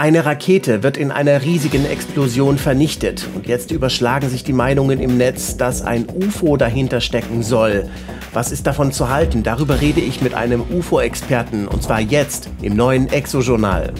Eine Rakete wird in einer riesigen Explosion vernichtet. Und jetzt überschlagen sich die Meinungen im Netz, dass ein UFO dahinter stecken soll. Was ist davon zu halten? Darüber rede ich mit einem UFO-Experten. Und zwar jetzt im neuen Exo-Journal.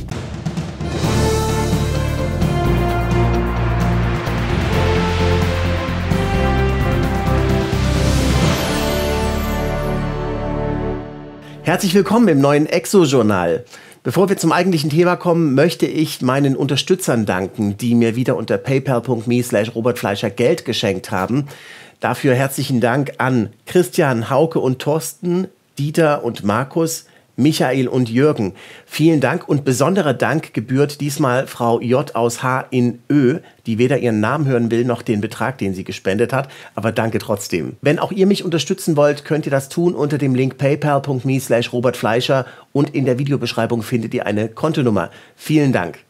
Herzlich willkommen im neuen Exo-Journal. Bevor wir zum eigentlichen Thema kommen, möchte ich meinen Unterstützern danken, die mir wieder unter paypal.me slash robertfleischer Geld geschenkt haben. Dafür herzlichen Dank an Christian, Hauke und Thorsten, Dieter und Markus, Michael und Jürgen. Vielen Dank und besonderer Dank gebührt diesmal Frau J aus H in Ö, die weder ihren Namen hören will noch den Betrag, den sie gespendet hat, aber danke trotzdem. Wenn auch ihr mich unterstützen wollt, könnt ihr das tun unter dem Link paypal.me slash robertfleischer und in der Videobeschreibung findet ihr eine Kontonummer. Vielen Dank.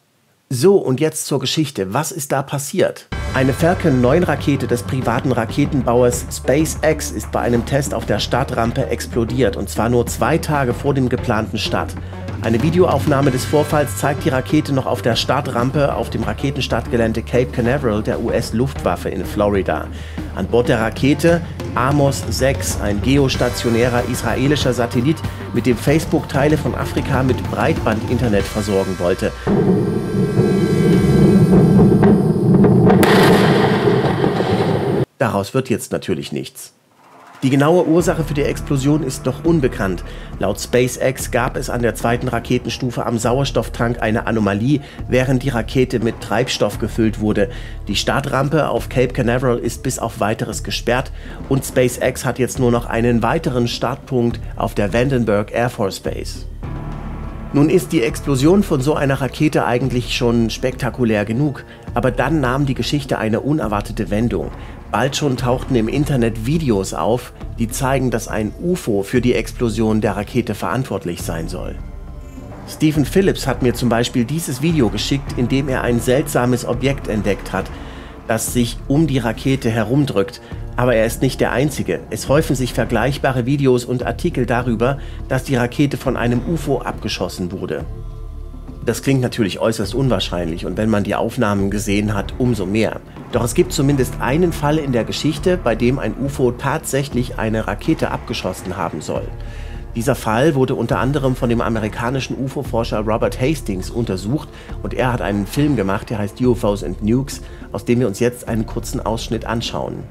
So, und jetzt zur Geschichte. Was ist da passiert? Eine Falcon 9 Rakete des privaten Raketenbauers SpaceX ist bei einem Test auf der Startrampe explodiert und zwar nur zwei Tage vor dem geplanten Start. Eine Videoaufnahme des Vorfalls zeigt die Rakete noch auf der Startrampe auf dem Raketenstartgelände Cape Canaveral der US-Luftwaffe in Florida. An Bord der Rakete Amos 6, ein geostationärer israelischer Satellit, mit dem Facebook Teile von Afrika mit Breitbandinternet versorgen wollte. Daraus wird jetzt natürlich nichts. Die genaue Ursache für die Explosion ist noch unbekannt. Laut SpaceX gab es an der zweiten Raketenstufe am Sauerstofftank eine Anomalie, während die Rakete mit Treibstoff gefüllt wurde. Die Startrampe auf Cape Canaveral ist bis auf weiteres gesperrt und SpaceX hat jetzt nur noch einen weiteren Startpunkt auf der Vandenberg Air Force Base. Nun ist die Explosion von so einer Rakete eigentlich schon spektakulär genug, aber dann nahm die Geschichte eine unerwartete Wendung. Bald schon tauchten im Internet Videos auf, die zeigen, dass ein UFO für die Explosion der Rakete verantwortlich sein soll. Stephen Phillips hat mir zum Beispiel dieses Video geschickt, in dem er ein seltsames Objekt entdeckt hat, das sich um die Rakete herumdrückt. Aber er ist nicht der Einzige. Es häufen sich vergleichbare Videos und Artikel darüber, dass die Rakete von einem UFO abgeschossen wurde. Das klingt natürlich äußerst unwahrscheinlich und wenn man die Aufnahmen gesehen hat, umso mehr. Doch es gibt zumindest einen Fall in der Geschichte, bei dem ein UFO tatsächlich eine Rakete abgeschossen haben soll. Dieser Fall wurde unter anderem von dem amerikanischen UFO-Forscher Robert Hastings untersucht und er hat einen Film gemacht, der heißt UFOs and Nukes, aus dem wir uns jetzt einen kurzen Ausschnitt anschauen.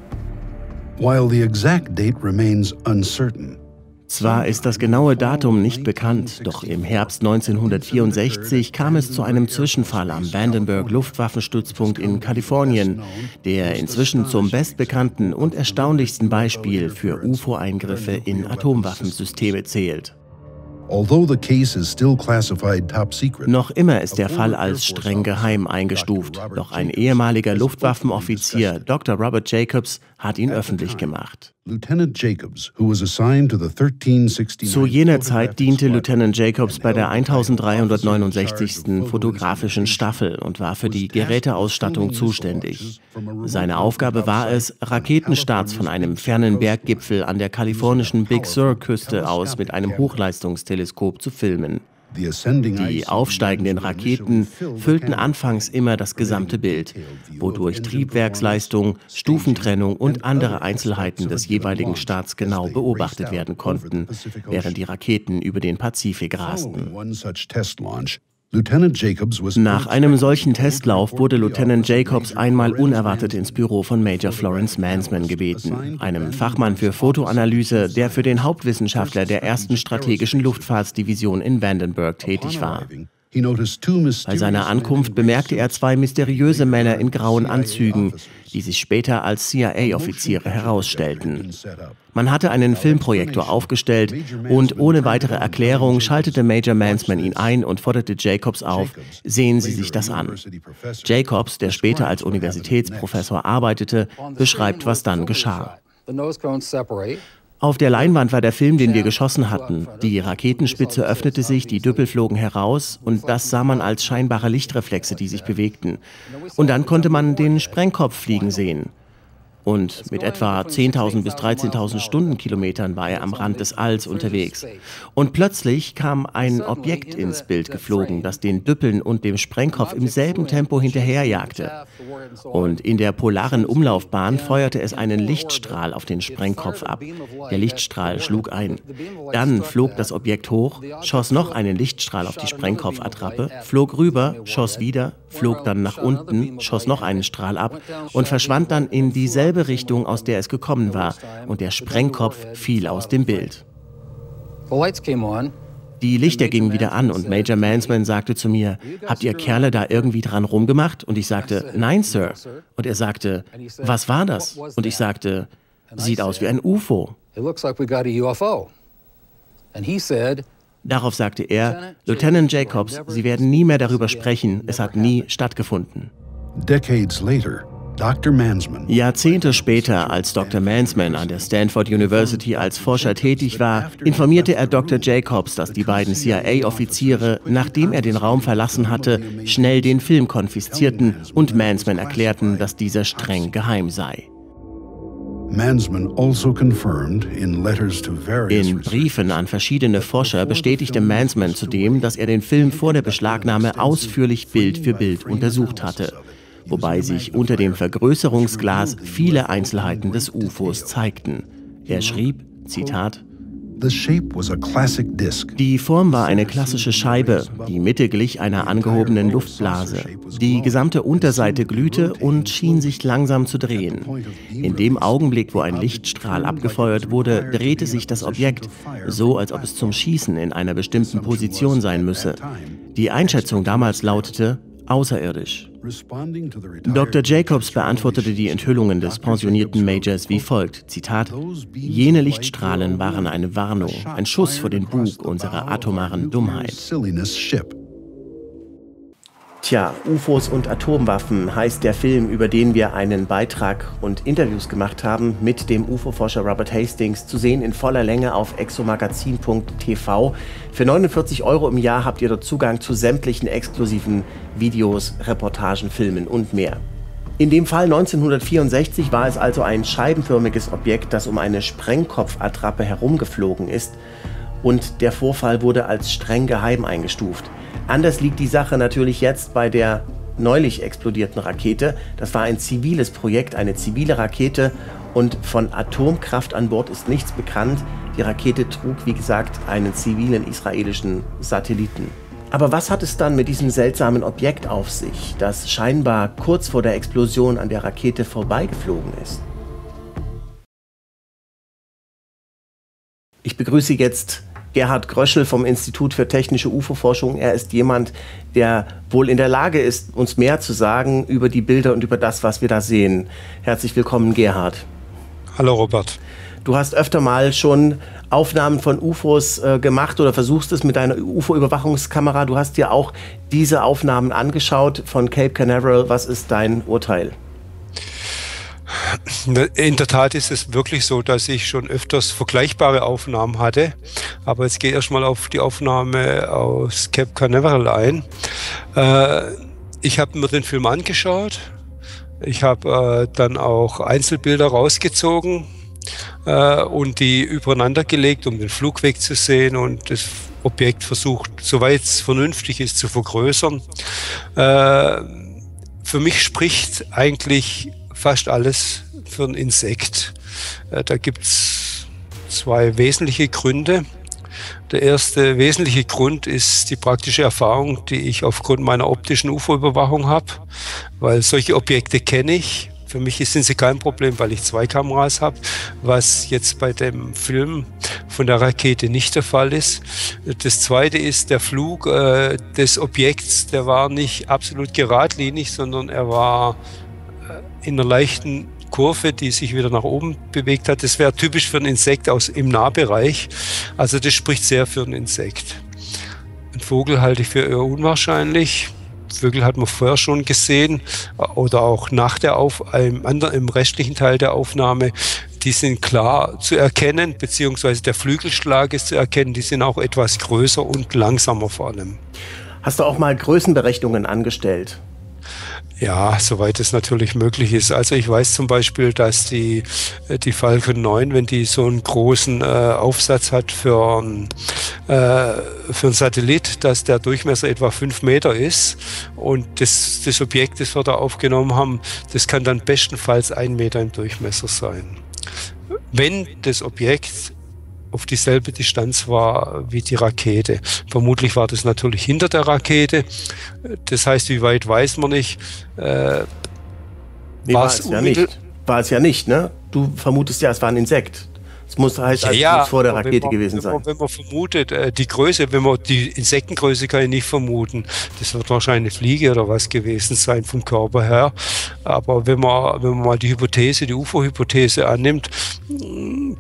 While the exact date remains uncertain, zwar ist das genaue Datum nicht bekannt, doch im Herbst 1964 kam es zu einem Zwischenfall am Vandenberg Luftwaffenstützpunkt in Kalifornien, der inzwischen zum bestbekannten und erstaunlichsten Beispiel für UFO-Eingriffe in Atomwaffensysteme zählt. Noch immer ist der Fall als streng geheim eingestuft, doch ein ehemaliger Luftwaffenoffizier, Dr. Robert Jacobs, hat ihn öffentlich gemacht. Zu jener Zeit diente Lieutenant Jacobs bei der 1369. fotografischen Staffel und war für die Geräteausstattung zuständig. Seine Aufgabe war es, Raketenstarts von einem fernen Berggipfel an der kalifornischen Big Sur-Küste aus mit einem Hochleistungsteleskop zu filmen. Die aufsteigenden Raketen füllten anfangs immer das gesamte Bild, wodurch Triebwerksleistung, Stufentrennung und andere Einzelheiten des jeweiligen Starts genau beobachtet werden konnten, während die Raketen über den Pazifik rasten. Nach einem solchen Testlauf wurde Lieutenant Jacobs einmal unerwartet ins Büro von Major Florence Mansman gebeten, einem Fachmann für Fotoanalyse, der für den Hauptwissenschaftler der ersten strategischen Luftfahrtsdivision in Vandenberg tätig war. Bei seiner Ankunft bemerkte er zwei mysteriöse Männer in grauen Anzügen, die sich später als CIA-Offiziere herausstellten. Man hatte einen Filmprojektor aufgestellt und ohne weitere Erklärung schaltete Major Mansman ihn ein und forderte Jacobs auf, sehen Sie sich das an. Jacobs, der später als Universitätsprofessor arbeitete, beschreibt, was dann geschah. Auf der Leinwand war der Film, den wir geschossen hatten. Die Raketenspitze öffnete sich, die Düppel flogen heraus und das sah man als scheinbare Lichtreflexe, die sich bewegten. Und dann konnte man den Sprengkopf fliegen sehen. Und mit etwa 10.000 bis 13.000 Stundenkilometern war er am Rand des Alls unterwegs. Und plötzlich kam ein Objekt ins Bild geflogen, das den Düppeln und dem Sprengkopf im selben Tempo hinterherjagte. Und in der polaren Umlaufbahn feuerte es einen Lichtstrahl auf den Sprengkopf ab. Der Lichtstrahl schlug ein. Dann flog das Objekt hoch, schoss noch einen Lichtstrahl auf die Sprengkopfattrappe, flog rüber, schoss wieder, flog dann nach unten, schoss noch einen Strahl ab und verschwand dann in dieselbe Richtung, aus der es gekommen war, und der Sprengkopf fiel aus dem Bild. Die Lichter gingen wieder an und Major Mansman sagte zu mir, habt ihr Kerle da irgendwie dran rumgemacht? Und ich sagte, nein, Sir. Und er sagte, was war das? Und ich sagte, sieht aus wie ein UFO. Darauf sagte er, Lieutenant Jacobs, Sie werden nie mehr darüber sprechen, es hat nie stattgefunden. Decades later, Jahrzehnte später, als Dr. Mansman an der Stanford University als Forscher tätig war, informierte er Dr. Jacobs, dass die beiden CIA-Offiziere, nachdem er den Raum verlassen hatte, schnell den Film konfiszierten und Mansman erklärten, dass dieser streng geheim sei. Also in Briefen an verschiedene Forscher bestätigte Mansman zudem, dass er den Film vor der Beschlagnahme ausführlich Bild für Bild untersucht hatte wobei sich unter dem Vergrößerungsglas viele Einzelheiten des UFOs zeigten. Er schrieb, Zitat, die Form war eine klassische Scheibe, die Mitte glich einer angehobenen Luftblase. Die gesamte Unterseite glühte und schien sich langsam zu drehen. In dem Augenblick, wo ein Lichtstrahl abgefeuert wurde, drehte sich das Objekt, so als ob es zum Schießen in einer bestimmten Position sein müsse. Die Einschätzung damals lautete außerirdisch. Dr. Jacobs beantwortete die Enthüllungen des pensionierten Majors wie folgt, Zitat, jene Lichtstrahlen waren eine Warnung, ein Schuss vor den Bug unserer atomaren Dummheit. Tja, UFOs und Atomwaffen heißt der Film, über den wir einen Beitrag und Interviews gemacht haben mit dem UFO-Forscher Robert Hastings, zu sehen in voller Länge auf exomagazin.tv. Für 49 Euro im Jahr habt ihr dort Zugang zu sämtlichen exklusiven Videos, Reportagen, Filmen und mehr. In dem Fall 1964 war es also ein scheibenförmiges Objekt, das um eine Sprengkopfattrappe herumgeflogen ist und der Vorfall wurde als streng geheim eingestuft. Anders liegt die Sache natürlich jetzt bei der neulich explodierten Rakete. Das war ein ziviles Projekt, eine zivile Rakete und von Atomkraft an Bord ist nichts bekannt. Die Rakete trug, wie gesagt, einen zivilen israelischen Satelliten. Aber was hat es dann mit diesem seltsamen Objekt auf sich, das scheinbar kurz vor der Explosion an der Rakete vorbeigeflogen ist? Ich begrüße jetzt Gerhard Gröschel vom Institut für technische UFO-Forschung. Er ist jemand, der wohl in der Lage ist, uns mehr zu sagen über die Bilder und über das, was wir da sehen. Herzlich willkommen, Gerhard. Hallo, Robert. Du hast öfter mal schon Aufnahmen von UFOs äh, gemacht oder versuchst es mit deiner UFO-Überwachungskamera. Du hast dir auch diese Aufnahmen angeschaut von Cape Canaveral. Was ist dein Urteil? In der Tat ist es wirklich so, dass ich schon öfters vergleichbare Aufnahmen hatte. Aber jetzt gehe ich erstmal auf die Aufnahme aus Cape Canaveral ein. Äh, ich habe mir den Film angeschaut. Ich habe äh, dann auch Einzelbilder rausgezogen äh, und die übereinander gelegt, um den Flugweg zu sehen und das Objekt versucht, soweit es vernünftig ist, zu vergrößern. Für mich spricht eigentlich fast alles für ein Insekt. Äh, da gibt es zwei wesentliche Gründe. Der erste wesentliche Grund ist die praktische Erfahrung, die ich aufgrund meiner optischen UFO-Überwachung habe, weil solche Objekte kenne ich. Für mich sind sie kein Problem, weil ich zwei Kameras habe, was jetzt bei dem Film von der Rakete nicht der Fall ist. Das zweite ist der Flug äh, des Objekts, der war nicht absolut geradlinig, sondern er war in einer leichten Kurve, die sich wieder nach oben bewegt hat. Das wäre typisch für ein Insekt aus im Nahbereich. Also das spricht sehr für ein Insekt. Ein Vogel halte ich für eher unwahrscheinlich. Vögel hat man vorher schon gesehen oder auch nach der Auf im, anderen, im restlichen Teil der Aufnahme. Die sind klar zu erkennen, beziehungsweise der Flügelschlag ist zu erkennen. Die sind auch etwas größer und langsamer vor allem. Hast du auch mal Größenberechnungen angestellt? Ja, soweit es natürlich möglich ist. Also ich weiß zum Beispiel, dass die, äh, die Falcon 9, wenn die so einen großen äh, Aufsatz hat für, äh, für einen Satellit, dass der Durchmesser etwa fünf Meter ist und das, das Objekt, das wir da aufgenommen haben, das kann dann bestenfalls ein Meter im Durchmesser sein. Wenn das Objekt auf dieselbe Distanz war wie die Rakete. Vermutlich war das natürlich hinter der Rakete. Das heißt, wie weit weiß man nicht. Äh, nee, war es ja nicht. War es ja nicht, ne? Du vermutest ja, es war ein Insekt. Es muss halt ja, ja, vor der Rakete man, gewesen sein. Wenn man, wenn man vermutet, äh, die Größe, wenn man die Insektengröße kann ich nicht vermuten. Das wird wahrscheinlich eine Fliege oder was gewesen sein vom Körper her. Aber wenn man, wenn man mal die Hypothese, die UFO-Hypothese annimmt,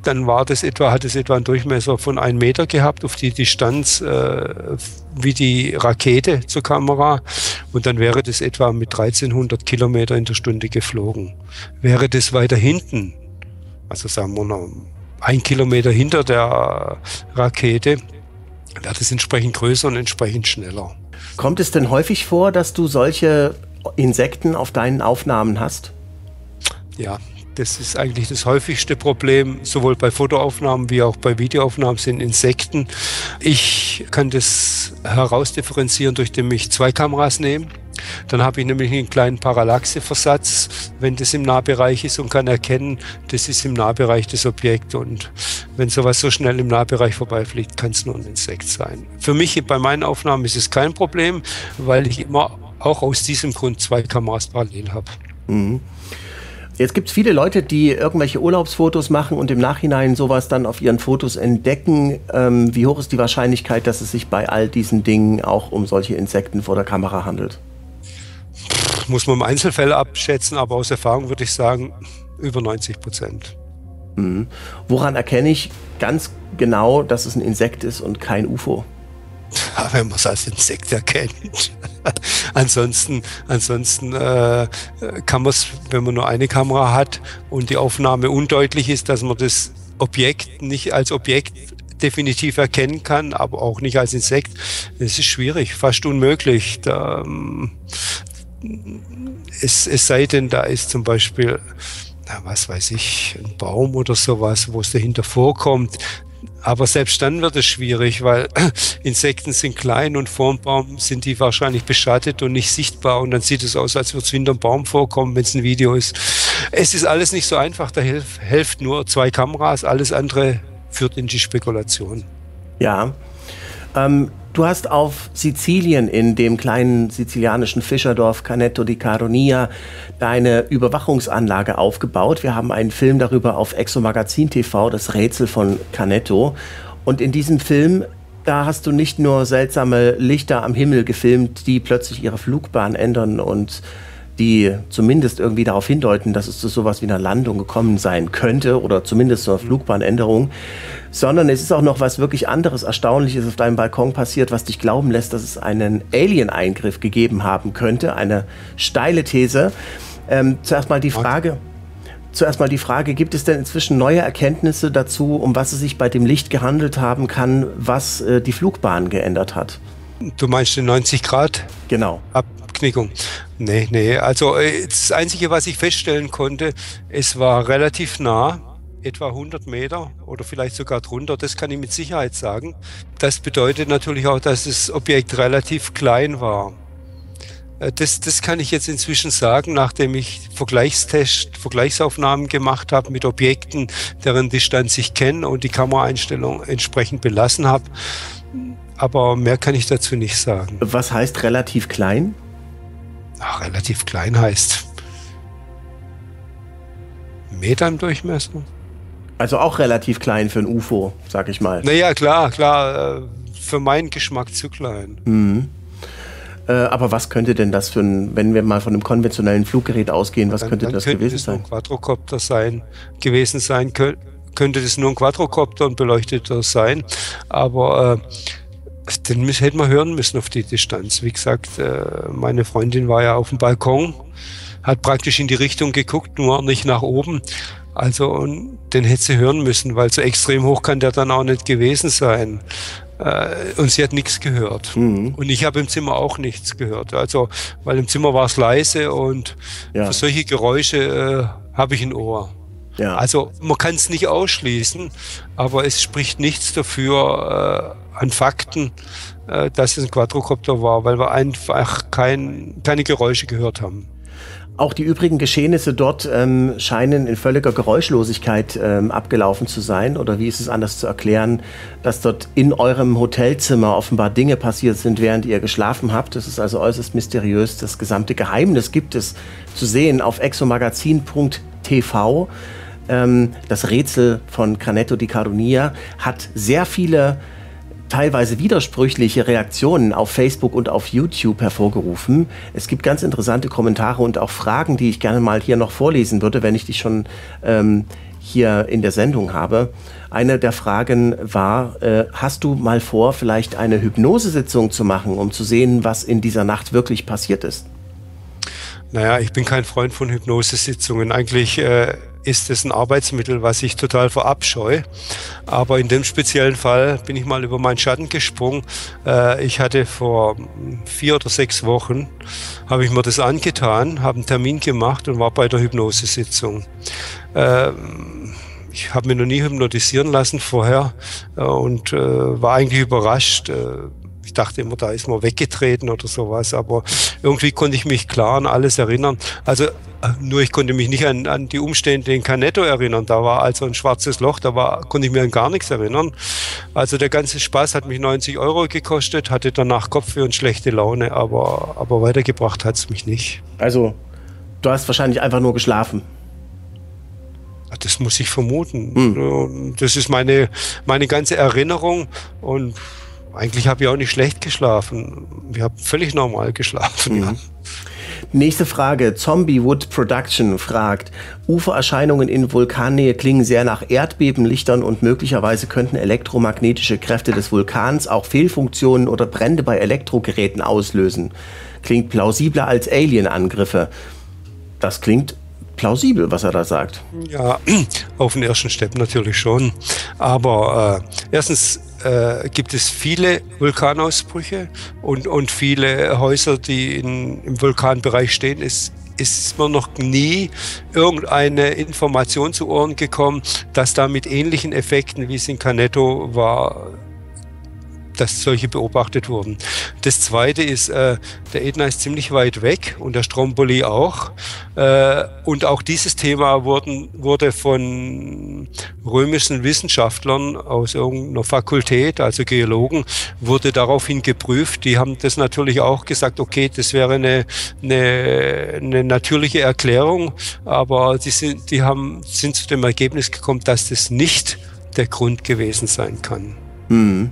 dann war das etwa, hat es etwa einen Durchmesser von einem Meter gehabt auf die Distanz äh, wie die Rakete zur Kamera. Und dann wäre das etwa mit 1300 Kilometer in der Stunde geflogen. Wäre das weiter hinten, also sagen wir noch ein Kilometer hinter der Rakete, wird es entsprechend größer und entsprechend schneller. Kommt es denn häufig vor, dass du solche Insekten auf deinen Aufnahmen hast? Ja, das ist eigentlich das häufigste Problem, sowohl bei Fotoaufnahmen wie auch bei Videoaufnahmen sind Insekten. Ich kann das herausdifferenzieren, durch den ich zwei Kameras nehme. Dann habe ich nämlich einen kleinen Parallaxeversatz, wenn das im Nahbereich ist und kann erkennen, das ist im Nahbereich des Objekts. Und wenn sowas so schnell im Nahbereich vorbeifliegt, kann es nur ein Insekt sein. Für mich bei meinen Aufnahmen ist es kein Problem, weil ich immer auch aus diesem Grund zwei Kameras parallel habe. Mhm. Jetzt gibt es viele Leute, die irgendwelche Urlaubsfotos machen und im Nachhinein sowas dann auf ihren Fotos entdecken. Ähm, wie hoch ist die Wahrscheinlichkeit, dass es sich bei all diesen Dingen auch um solche Insekten vor der Kamera handelt? Muss man im Einzelfall abschätzen, aber aus Erfahrung würde ich sagen, über 90 Prozent. Mhm. Woran erkenne ich ganz genau, dass es ein Insekt ist und kein UFO? Ja, wenn man es als Insekt erkennt. ansonsten ansonsten äh, kann man es, wenn man nur eine Kamera hat und die Aufnahme undeutlich ist, dass man das Objekt nicht als Objekt definitiv erkennen kann, aber auch nicht als Insekt. Es ist schwierig, fast unmöglich. Da, ähm, es, es sei denn, da ist zum Beispiel, na, was weiß ich, ein Baum oder sowas, wo es dahinter vorkommt. Aber selbst dann wird es schwierig, weil Insekten sind klein und vor dem Baum sind die wahrscheinlich beschattet und nicht sichtbar und dann sieht es aus, als würde es hinter dem Baum vorkommen, wenn es ein Video ist. Es ist alles nicht so einfach, da hilft nur zwei Kameras, alles andere führt in die Spekulation. Ja. Ähm, Du hast auf Sizilien in dem kleinen sizilianischen Fischerdorf Canetto di Caronia deine Überwachungsanlage aufgebaut. Wir haben einen Film darüber auf Exo Magazin TV, das Rätsel von Canetto. Und in diesem Film, da hast du nicht nur seltsame Lichter am Himmel gefilmt, die plötzlich ihre Flugbahn ändern und die zumindest irgendwie darauf hindeuten, dass es zu sowas wie einer Landung gekommen sein könnte oder zumindest zur Flugbahnänderung, sondern es ist auch noch was wirklich anderes, Erstaunliches auf deinem Balkon passiert, was dich glauben lässt, dass es einen Alien-Eingriff gegeben haben könnte, eine steile These. Ähm, zuerst mal die Frage. Zuerst mal die Frage, gibt es denn inzwischen neue Erkenntnisse dazu, um was es sich bei dem Licht gehandelt haben kann, was äh, die Flugbahn geändert hat? Du meinst den 90 Grad? Genau. Abknickung. Nee, nee. Also äh, das Einzige, was ich feststellen konnte, es war relativ nah, etwa 100 Meter oder vielleicht sogar drunter. Das kann ich mit Sicherheit sagen. Das bedeutet natürlich auch, dass das Objekt relativ klein war. Äh, das, das kann ich jetzt inzwischen sagen, nachdem ich Vergleichstest, Vergleichsaufnahmen gemacht habe mit Objekten, deren Distanz ich kenne und die Kameraeinstellung entsprechend belassen habe. Aber mehr kann ich dazu nicht sagen. Was heißt relativ klein? Ach, relativ klein heißt Meter im Durchmesser. Also auch relativ klein für ein UFO, sag ich mal. Naja, klar, klar. Äh, für meinen Geschmack zu klein. Mhm. Äh, aber was könnte denn das für ein, wenn wir mal von einem konventionellen Fluggerät ausgehen, was dann, könnte dann das gewesen sein? Ein Quadrocopter sein, gewesen sein, könnte das nur ein Quadrocopter und beleuchteter sein. Aber äh, den hätten wir hören müssen auf die Distanz. Wie gesagt, äh, meine Freundin war ja auf dem Balkon, hat praktisch in die Richtung geguckt, nur nicht nach oben. Also und den hätte sie hören müssen, weil so extrem hoch kann der dann auch nicht gewesen sein. Äh, und sie hat nichts gehört. Mhm. Und ich habe im Zimmer auch nichts gehört. Also, weil im Zimmer war es leise und ja. für solche Geräusche äh, habe ich ein Ohr. Ja. Also man kann es nicht ausschließen, aber es spricht nichts dafür äh, an Fakten, äh, dass es ein Quadrocopter war, weil wir einfach kein, keine Geräusche gehört haben. Auch die übrigen Geschehnisse dort ähm, scheinen in völliger Geräuschlosigkeit ähm, abgelaufen zu sein. Oder wie ist es anders zu erklären, dass dort in eurem Hotelzimmer offenbar Dinge passiert sind, während ihr geschlafen habt? Das ist also äußerst mysteriös. Das gesamte Geheimnis gibt es zu sehen auf exomagazin.tv. Ähm, das Rätsel von Canetto di Caronia hat sehr viele teilweise widersprüchliche Reaktionen auf Facebook und auf YouTube hervorgerufen. Es gibt ganz interessante Kommentare und auch Fragen, die ich gerne mal hier noch vorlesen würde, wenn ich dich schon ähm, hier in der Sendung habe. Eine der Fragen war, äh, hast du mal vor, vielleicht eine Hypnosesitzung zu machen, um zu sehen, was in dieser Nacht wirklich passiert ist? Naja, ich bin kein Freund von Hypnosesitzungen. Eigentlich äh, ist es ein Arbeitsmittel, was ich total verabscheue. Aber in dem speziellen Fall bin ich mal über meinen Schatten gesprungen. Äh, ich hatte vor vier oder sechs Wochen, habe ich mir das angetan, habe einen Termin gemacht und war bei der Hypnosesitzung. Äh, ich habe mich noch nie hypnotisieren lassen vorher äh, und war eigentlich überrascht, ich dachte immer, da ist man weggetreten oder sowas, aber irgendwie konnte ich mich klar an alles erinnern. Also äh, nur ich konnte mich nicht an, an die Umstände in Canetto erinnern. Da war also ein schwarzes Loch, da war, konnte ich mir an gar nichts erinnern. Also der ganze Spaß hat mich 90 Euro gekostet, hatte danach Kopfweh und schlechte Laune, aber, aber weitergebracht hat es mich nicht. Also du hast wahrscheinlich einfach nur geschlafen. Das muss ich vermuten. Hm. Das ist meine, meine ganze Erinnerung und eigentlich habe ich auch nicht schlecht geschlafen. Ich habe völlig normal geschlafen. Mhm. Nächste Frage. Zombie Wood Production fragt, Ufererscheinungen in Vulkannähe klingen sehr nach Erdbebenlichtern und möglicherweise könnten elektromagnetische Kräfte des Vulkans auch Fehlfunktionen oder Brände bei Elektrogeräten auslösen. Klingt plausibler als Alien-Angriffe. Das klingt plausibel, was er da sagt. Ja, auf den ersten Step natürlich schon. Aber äh, erstens äh, gibt es viele Vulkanausbrüche und, und viele Häuser, die in, im Vulkanbereich stehen. Es ist mir noch nie irgendeine Information zu Ohren gekommen, dass da mit ähnlichen Effekten, wie es in Canetto war, dass solche beobachtet wurden. Das zweite ist, äh, der Ätna ist ziemlich weit weg und der Stromboli auch. Äh, und auch dieses Thema wurden, wurde von römischen Wissenschaftlern aus irgendeiner Fakultät, also Geologen, wurde daraufhin geprüft. Die haben das natürlich auch gesagt, okay, das wäre eine, eine, eine natürliche Erklärung, aber die, sind, die haben, sind zu dem Ergebnis gekommen, dass das nicht der Grund gewesen sein kann. Mhm.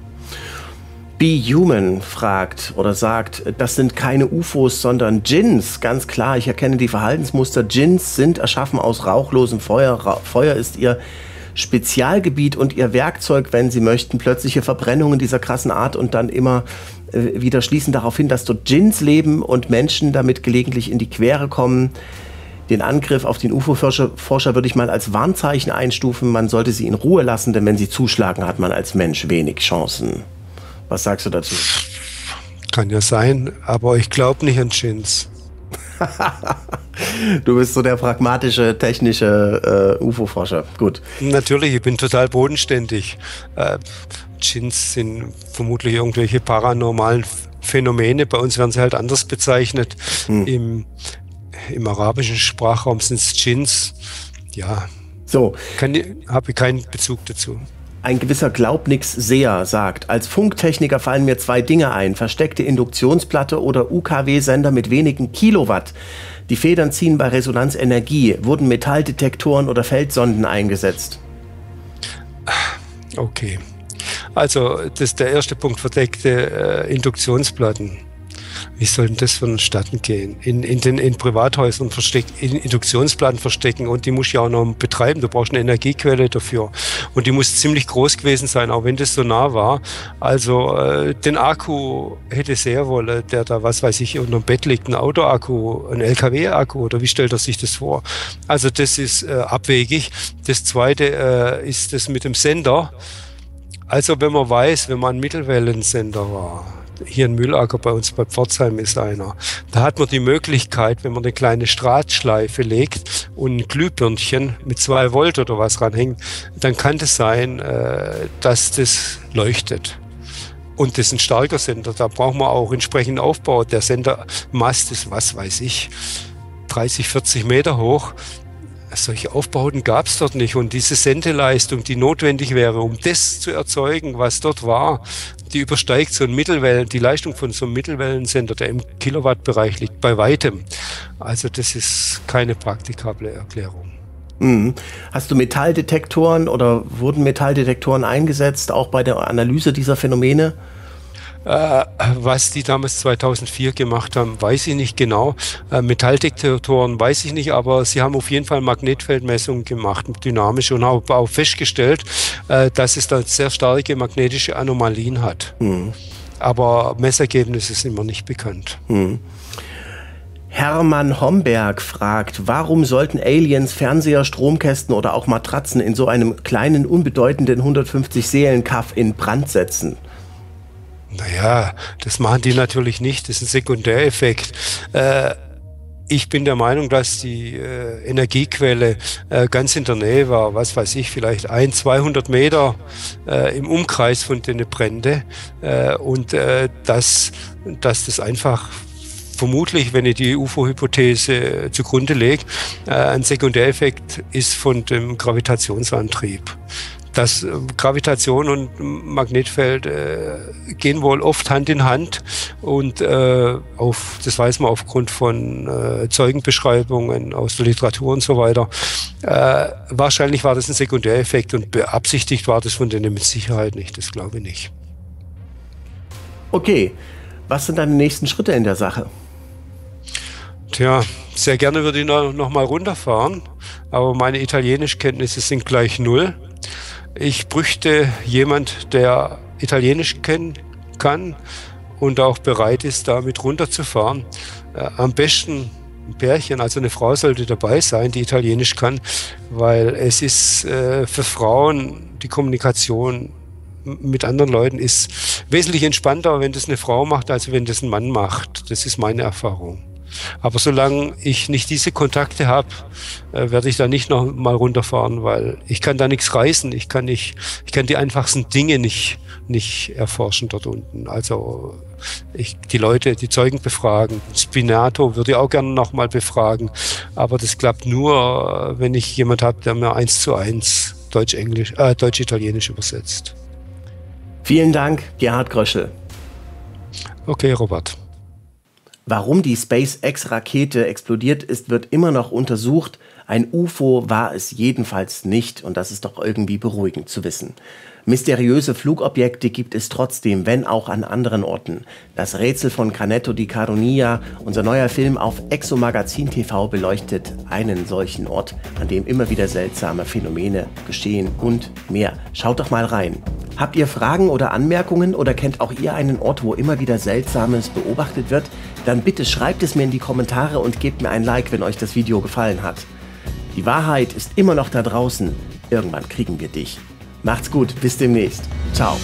Be Human fragt oder sagt, das sind keine UFOs, sondern Djinns. Ganz klar, ich erkenne die Verhaltensmuster. Djinns sind erschaffen aus rauchlosem Feuer. Ra Feuer ist ihr Spezialgebiet und ihr Werkzeug, wenn sie möchten. Plötzliche Verbrennungen dieser krassen Art und dann immer äh, wieder schließen darauf hin, dass dort Djinns leben und Menschen damit gelegentlich in die Quere kommen. Den Angriff auf den UFO-Forscher Forscher würde ich mal als Warnzeichen einstufen. Man sollte sie in Ruhe lassen, denn wenn sie zuschlagen, hat man als Mensch wenig Chancen. Was sagst du dazu? Kann ja sein, aber ich glaube nicht an Chins. du bist so der pragmatische, technische äh, UFO-Forscher. Gut. Natürlich, ich bin total bodenständig. Äh, Chins sind vermutlich irgendwelche paranormalen Phänomene. Bei uns werden sie halt anders bezeichnet. Hm. Im, Im arabischen Sprachraum sind es Chins. Ja. So. Habe ich keinen Bezug dazu. Ein gewisser Glaubnix-Seher sagt, als Funktechniker fallen mir zwei Dinge ein. Versteckte Induktionsplatte oder UKW-Sender mit wenigen Kilowatt. Die Federn ziehen bei Resonanzenergie. Wurden Metalldetektoren oder Feldsonden eingesetzt? Okay. Also, das ist der erste Punkt, verdeckte äh, Induktionsplatten. Wie soll denn das vonstatten gehen? In, in den in Privathäusern versteckt, in Induktionsplatten verstecken und die muss ja auch noch betreiben. Du brauchst eine Energiequelle dafür. Und die muss ziemlich groß gewesen sein, auch wenn das so nah war. Also äh, den Akku hätte sehr wohl, der da, was weiß ich, unter dem Bett liegt, ein Autoakku, ein LKW-Akku oder wie stellt er sich das vor? Also das ist äh, abwegig. Das zweite äh, ist das mit dem Sender Also wenn man weiß, wenn man ein Mittelwellensender war, hier in Mühlacker bei uns bei Pforzheim ist einer. Da hat man die Möglichkeit, wenn man eine kleine Strahlschleife legt und ein Glühbirnchen mit zwei Volt oder was ranhängt, dann kann es das sein, äh, dass das leuchtet. Und das ist ein starker Sender. Da braucht man auch entsprechenden Aufbau. Der Sendermast ist, was weiß ich, 30, 40 Meter hoch. Solche Aufbauten gab es dort nicht. Und diese Sendeleistung, die notwendig wäre, um das zu erzeugen, was dort war, die übersteigt so ein Mittelwellen, die Leistung von so einem Mittelwellensender, der im Kilowattbereich liegt, bei weitem. Also das ist keine praktikable Erklärung. Mhm. Hast du Metalldetektoren oder wurden Metalldetektoren eingesetzt, auch bei der Analyse dieser Phänomene? Äh, was die damals 2004 gemacht haben, weiß ich nicht genau. Äh, Metalldetektoren weiß ich nicht, aber sie haben auf jeden Fall Magnetfeldmessungen gemacht, dynamisch und haben auch festgestellt, äh, dass es da sehr starke magnetische Anomalien hat. Mhm. Aber Messergebnisse sind immer nicht bekannt. Mhm. Hermann Homberg fragt, warum sollten Aliens Fernseher, Stromkästen oder auch Matratzen in so einem kleinen, unbedeutenden 150 Seelen-Kaff in Brand setzen? Naja, das machen die natürlich nicht. Das ist ein Sekundäreffekt. Äh, ich bin der Meinung, dass die äh, Energiequelle äh, ganz in der Nähe war, was weiß ich, vielleicht ein, 200 Meter äh, im Umkreis von den Brände äh, und äh, dass, dass das einfach vermutlich, wenn ich die UFO-Hypothese zugrunde lege, äh, ein Sekundäreffekt ist von dem Gravitationsantrieb dass äh, Gravitation und Magnetfeld äh, gehen wohl oft Hand in Hand und äh, auf, das weiß man aufgrund von äh, Zeugenbeschreibungen aus der Literatur und so weiter. Äh, wahrscheinlich war das ein Sekundäreffekt und beabsichtigt war das von denen mit Sicherheit nicht, das glaube ich nicht. Okay, was sind deine nächsten Schritte in der Sache? Tja, sehr gerne würde ich noch, noch mal runterfahren, aber meine Italienischkenntnisse sind gleich null. Ich bräuchte jemand, der Italienisch kennen kann und auch bereit ist, damit runterzufahren. Äh, am besten ein Pärchen, also eine Frau sollte dabei sein, die Italienisch kann, weil es ist äh, für Frauen die Kommunikation mit anderen Leuten ist wesentlich entspannter, wenn das eine Frau macht, als wenn das ein Mann macht. Das ist meine Erfahrung. Aber solange ich nicht diese Kontakte habe, äh, werde ich da nicht noch mal runterfahren, weil ich kann da nichts reißen. Ich kann nicht, ich kann die einfachsten Dinge nicht, nicht erforschen dort unten. Also ich, die Leute, die Zeugen befragen. Spinato würde ich auch gerne noch mal befragen. Aber das klappt nur, wenn ich jemand habe, der mir eins zu eins Deutsch-Englisch, äh, Deutsch-Italienisch übersetzt. Vielen Dank, Gerhard Gröschel. Okay, Robert. Warum die SpaceX-Rakete explodiert ist, wird immer noch untersucht. Ein UFO war es jedenfalls nicht und das ist doch irgendwie beruhigend zu wissen. Mysteriöse Flugobjekte gibt es trotzdem, wenn auch an anderen Orten. Das Rätsel von Canetto di Caronia, unser neuer Film auf Exo Magazin TV beleuchtet einen solchen Ort, an dem immer wieder seltsame Phänomene geschehen und mehr. Schaut doch mal rein. Habt ihr Fragen oder Anmerkungen oder kennt auch ihr einen Ort, wo immer wieder Seltsames beobachtet wird? Dann bitte schreibt es mir in die Kommentare und gebt mir ein Like, wenn euch das Video gefallen hat. Die Wahrheit ist immer noch da draußen. Irgendwann kriegen wir dich. Macht's gut, bis demnächst. Ciao.